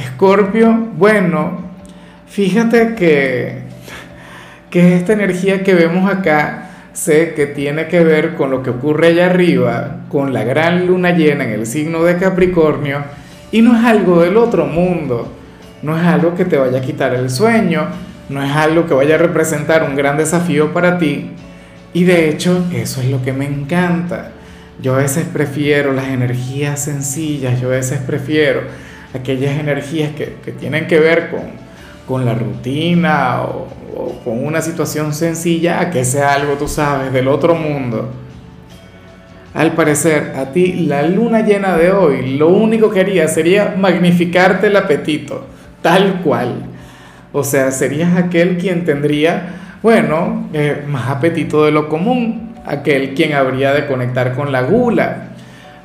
Escorpio, bueno, fíjate que, que esta energía que vemos acá, sé que tiene que ver con lo que ocurre allá arriba, con la gran luna llena en el signo de Capricornio, y no es algo del otro mundo, no es algo que te vaya a quitar el sueño, no es algo que vaya a representar un gran desafío para ti, y de hecho eso es lo que me encanta. Yo a veces prefiero las energías sencillas, yo a veces prefiero aquellas energías que, tienen que ver con, la rutina o, con una situación sencilla a que sea algo, tú sabes, del otro mundo. Al parecer, a ti la luna llena de hoy lo único que haría sería magnificarte el apetito, tal cual. O sea, serías aquel quien tendría, bueno, eh, más apetito de lo común, aquel quien habría de conectar con la gula,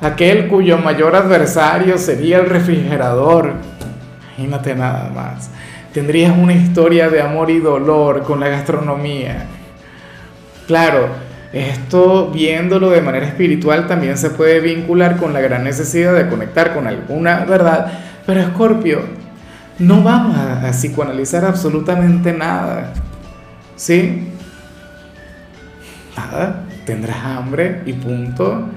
aquel cuyo mayor adversario sería el refrigerador. Imagínate nada más. Tendrías una historia de amor y dolor con la gastronomía. Claro, esto viéndolo de manera espiritual también se puede vincular con la gran necesidad de conectar con alguna verdad. Pero Escorpio, no vamos a, psicoanalizar absolutamente nada. ¿Sí? Nada, tendrás hambre y punto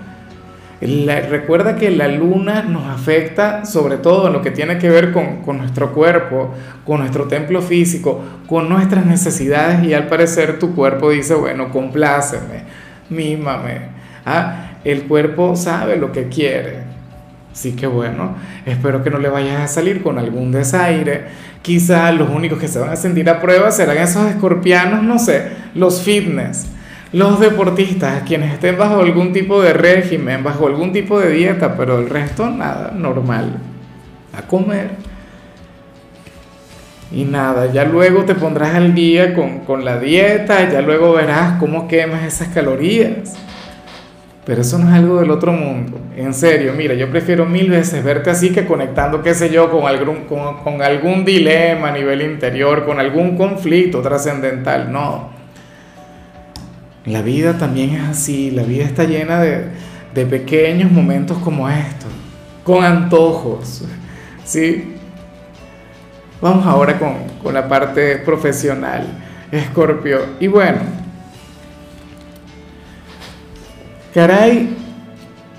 recuerda que la luna nos afecta sobre todo en lo que tiene que ver con, con, nuestro cuerpo, con nuestro templo físico, con nuestras necesidades y al parecer tu cuerpo dice, bueno, compláceme, mímame. Ah, el cuerpo sabe lo que quiere. Así que bueno, espero que no le vayas a salir con algún desaire. Quizá los únicos que se van a sentir a prueba serán esos escorpianos, no sé, los fitness los deportistas, quienes estén bajo algún tipo de régimen, bajo algún tipo de dieta, pero el resto nada, normal, a comer. Y nada, ya luego te pondrás al día con, con la dieta, ya luego verás cómo quemas esas calorías. Pero eso no es algo del otro mundo. En serio, mira, yo prefiero mil veces verte así que conectando, qué sé yo, con algún, con, con algún dilema a nivel interior, con algún conflicto trascendental. No. La vida también es así, la vida está llena de, pequeños momentos como estos, con antojos, ¿sí? Vamos ahora con, con la parte profesional, Escorpio. Y bueno, caray,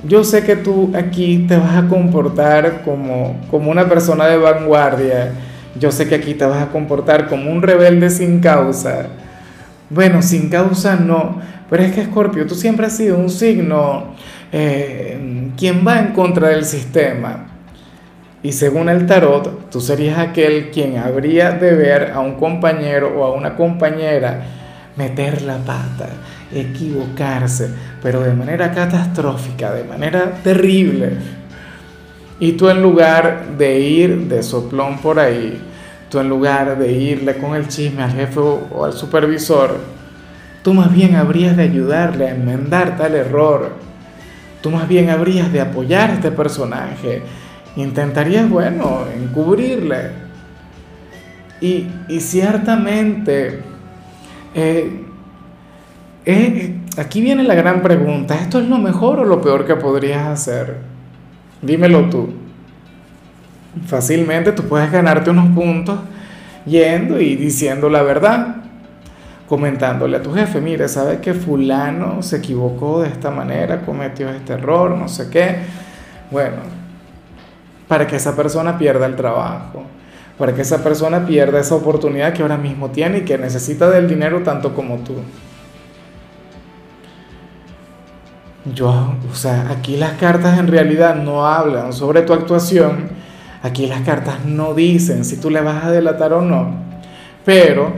yo sé que tú aquí te vas a comportar como, como una persona de vanguardia, yo sé que aquí te vas a comportar como un rebelde sin causa, bueno, sin causa no, pero es que Escorpio, tú siempre has sido un signo eh, quien va en contra del sistema. Y según el tarot, tú serías aquel quien habría de ver a un compañero o a una compañera meter la pata, equivocarse, pero de manera catastrófica, de manera terrible. Y tú en lugar de ir de soplón por ahí, Tú en lugar de irle con el chisme al jefe o al supervisor, tú más bien habrías de ayudarle a enmendar tal error. Tú más bien habrías de apoyar a este personaje. Intentarías, bueno, encubrirle. Y, ciertamente, eh, eh, aquí viene la gran pregunta. ¿Esto es lo mejor o lo peor que podrías hacer? Dímelo tú fácilmente tú puedes ganarte unos puntos yendo y diciendo la verdad, comentándole a tu jefe, mire, ¿sabe que fulano se equivocó de esta manera, cometió este error, no sé qué? Bueno, para que esa persona pierda el trabajo, para que esa persona pierda esa oportunidad que ahora mismo tiene y que necesita del dinero tanto como tú. Yo, o sea, aquí las cartas en realidad no hablan sobre tu actuación, Aquí las cartas no dicen si tú le vas a delatar o no, pero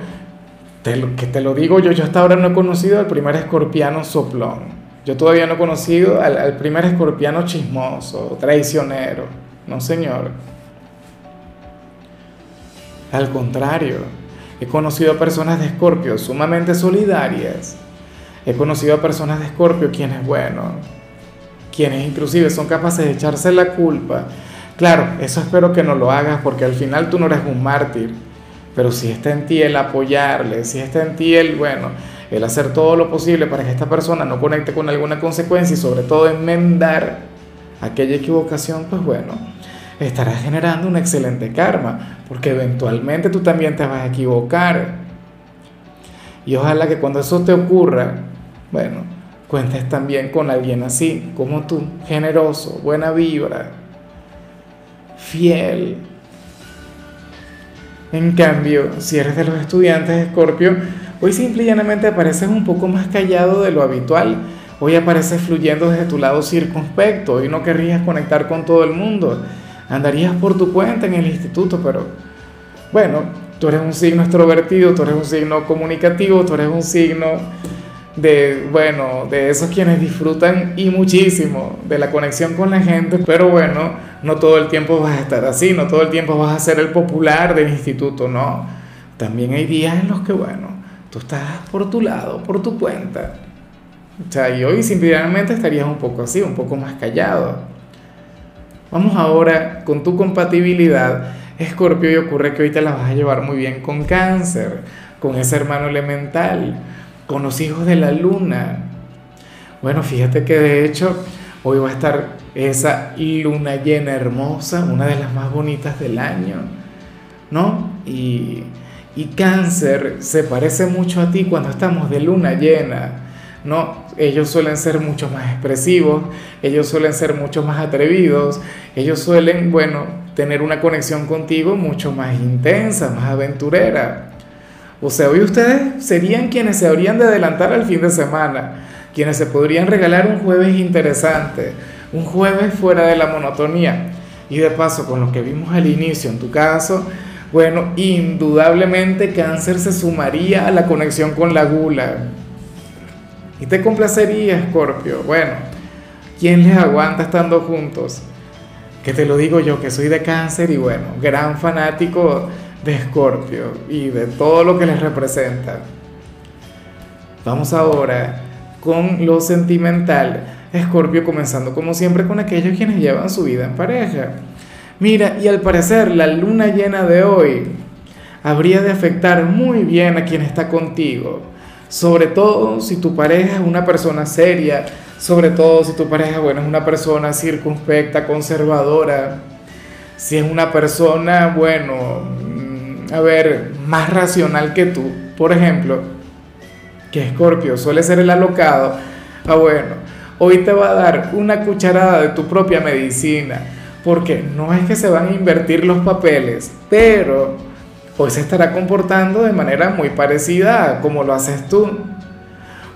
te que te lo digo yo, yo hasta ahora no he conocido al primer escorpiano soplón. Yo todavía no he conocido al, al primer escorpiano chismoso, traicionero. No, señor. Al contrario, he conocido a personas de Escorpio sumamente solidarias. He conocido a personas de Escorpio quienes, bueno, quienes inclusive son capaces de echarse la culpa. Claro, eso espero que no lo hagas porque al final tú no eres un mártir. Pero si está en ti el apoyarle, si está en ti el, bueno, el hacer todo lo posible para que esta persona no conecte con alguna consecuencia y sobre todo enmendar aquella equivocación, pues bueno, estarás generando un excelente karma, porque eventualmente tú también te vas a equivocar. Y ojalá que cuando eso te ocurra, bueno, cuentes también con alguien así, como tú, generoso, buena vibra, fiel. En cambio, si eres de los estudiantes Escorpio, Hoy simple y llanamente apareces un poco más callado de lo habitual. Hoy apareces fluyendo desde tu lado circunspecto. Hoy no querrías conectar con todo el mundo. Andarías por tu cuenta en el instituto, pero bueno, tú eres un signo extrovertido, tú eres un signo comunicativo, tú eres un signo de, bueno, de esos quienes disfrutan y muchísimo de la conexión con la gente, pero bueno, no todo el tiempo vas a estar así, no todo el tiempo vas a ser el popular del instituto, no. También hay días en los que, bueno, Tú estás por tu lado, por tu cuenta. O sea, y hoy simplemente estarías un poco así, un poco más callado. Vamos ahora con tu compatibilidad, Escorpio, y ocurre que hoy te la vas a llevar muy bien con cáncer, con ese hermano elemental, con los hijos de la luna. Bueno, fíjate que de hecho hoy va a estar esa luna llena hermosa, una de las más bonitas del año, ¿no? Y y cáncer se parece mucho a ti cuando estamos de luna llena, ¿no? Ellos suelen ser mucho más expresivos, ellos suelen ser mucho más atrevidos, ellos suelen, bueno, tener una conexión contigo mucho más intensa, más aventurera. O sea, hoy ustedes serían quienes se habrían de adelantar al fin de semana, quienes se podrían regalar un jueves interesante, un jueves fuera de la monotonía. Y de paso, con lo que vimos al inicio, en tu caso, bueno, indudablemente cáncer se sumaría a la conexión con la gula. Y te complacería, Escorpio. Bueno, ¿quién les aguanta estando juntos? Que te lo digo yo, que soy de cáncer y bueno, gran fanático de Escorpio y de todo lo que les representa. Vamos ahora con lo sentimental. Escorpio comenzando como siempre con aquellos quienes llevan su vida en pareja. Mira, y al parecer la luna llena de hoy habría de afectar muy bien a quien está contigo. Sobre todo si tu pareja es una persona seria, sobre todo si tu pareja, bueno, es una persona circunspecta, conservadora, si es una persona, bueno, mm, a ver, más racional que tú. Por ejemplo, que Escorpio suele ser el alocado, ah, bueno, hoy te va a dar una cucharada de tu propia medicina porque no es que se van a invertir los papeles, pero hoy se estará comportando de manera muy parecida a como lo haces tú.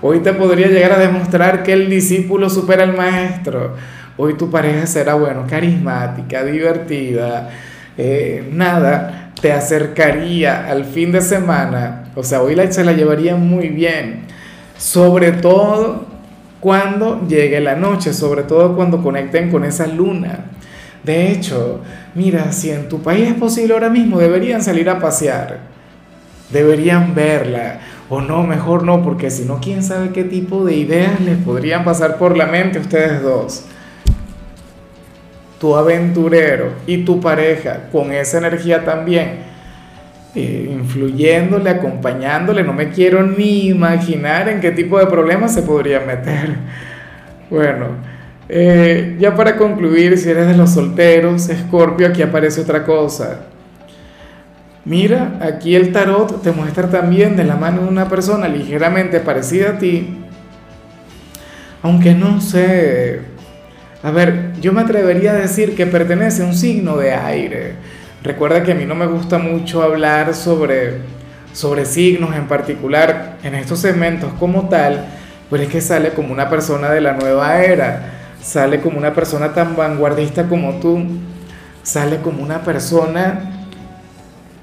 Hoy te podría llegar a demostrar que el discípulo supera al maestro. Hoy tu pareja será, bueno, carismática, divertida, eh, nada, te acercaría al fin de semana. O sea, hoy se la llevaría muy bien. Sobre todo cuando llegue la noche, sobre todo cuando conecten con esa luna. De hecho, mira, si en tu país es posible ahora mismo, deberían salir a pasear, deberían verla, o no, mejor no, porque si no, quién sabe qué tipo de ideas les podrían pasar por la mente a ustedes dos. Tu aventurero y tu pareja con esa energía también, eh, influyéndole, acompañándole, no me quiero ni imaginar en qué tipo de problemas se podrían meter. Bueno. Eh, ya para concluir, si eres de los solteros, Escorpio, aquí aparece otra cosa. Mira, aquí el tarot te muestra también de la mano de una persona ligeramente parecida a ti, aunque no sé, a ver, yo me atrevería a decir que pertenece a un signo de aire. Recuerda que a mí no me gusta mucho hablar sobre, sobre signos en particular en estos segmentos como tal, pero es que sale como una persona de la nueva era sale como una persona tan vanguardista como tú, sale como una persona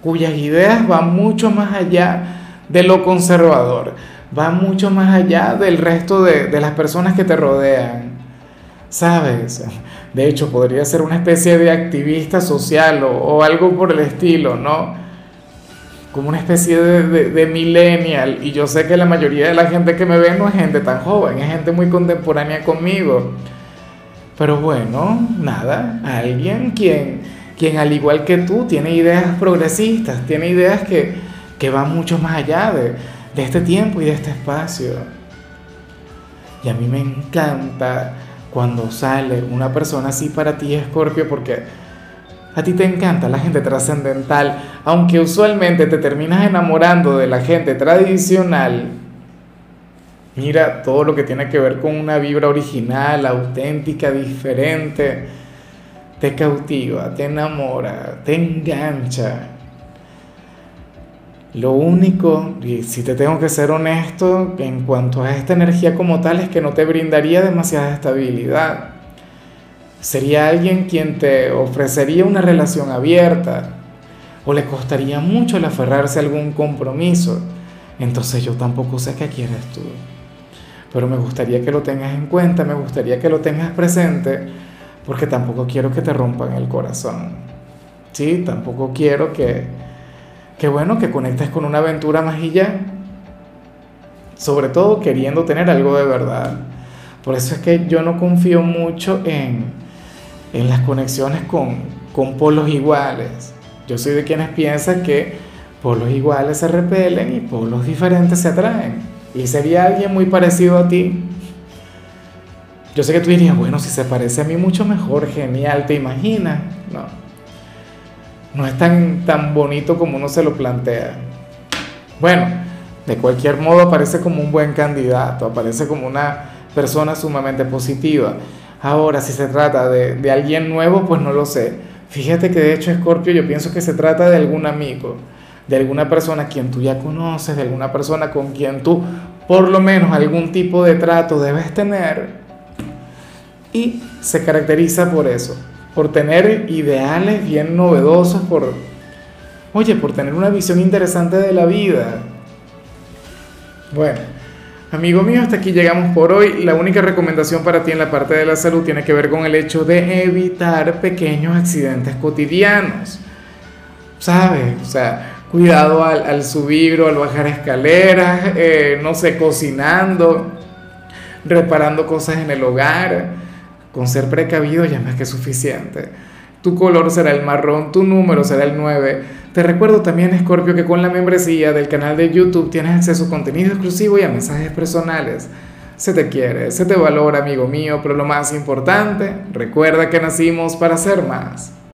cuyas ideas van mucho más allá de lo conservador, van mucho más allá del resto de, las personas que te rodean. ¿Sabes? De hecho, podría ser una especie de activista social o, algo por el estilo, ¿no? como una especie de, de, millennial y yo sé que la mayoría de la gente que me ve no es gente tan joven, es gente muy contemporánea conmigo. Pero bueno, nada, alguien quien, quien al igual que tú tiene ideas progresistas, tiene ideas que, que van mucho más allá de, de este tiempo y de este espacio. Y a mí me encanta cuando sale una persona así para ti, Scorpio, porque a ti te encanta la gente trascendental, aunque usualmente te terminas enamorando de la gente tradicional. Mira todo lo que tiene que ver con una vibra original, auténtica, diferente. Te cautiva, te enamora, te engancha. Lo único, y si te tengo que ser honesto, en cuanto a esta energía como tal, es que no te brindaría demasiada estabilidad sería alguien quien te ofrecería una relación abierta o le costaría mucho el aferrarse a algún compromiso. Entonces yo tampoco sé qué quieres tú. Pero me gustaría que lo tengas en cuenta, me gustaría que lo tengas presente, porque tampoco quiero que te rompan el corazón. Sí, tampoco quiero que, que bueno, que conectes con una aventura más y ya. Sobre todo queriendo tener algo de verdad. Por eso es que yo no confío mucho en, en las conexiones con, con polos iguales. Yo soy de quienes piensan que polos iguales se repelen y polos diferentes se atraen. Y sería alguien muy parecido a ti. Yo sé que tú dirías, bueno, si se parece a mí mucho mejor, genial, ¿te imaginas? No. Es tan, tan bonito como uno se lo plantea. Bueno, de cualquier modo aparece como un buen candidato, aparece como una persona sumamente positiva. Ahora, si se trata de, de alguien nuevo, pues no lo sé. Fíjate que de hecho, Scorpio, yo pienso que se trata de algún amigo, de alguna persona quien tú ya conoces, de alguna persona con quien tú por lo menos algún tipo de trato debes tener. Y se caracteriza por eso, por tener ideales bien novedosos, por, oye, por tener una visión interesante de la vida. Bueno, Amigo mío, hasta aquí llegamos por hoy. La única recomendación para ti en la parte de la salud tiene que ver con el hecho de evitar pequeños accidentes cotidianos. ¿Sabes? O sea, cuidado al, subir o al bajar escaleras, eh, no sé, cocinando, reparando cosas en el hogar. Con ser precavido ya más que suficiente. Tu color será el marrón, tu número será el 9. Te recuerdo también, Scorpio, que con la membresía del canal de YouTube tienes acceso a contenido exclusivo y a mensajes personales. Se te quiere, se te valora, amigo mío, pero lo más importante, recuerda que nacimos para ser más.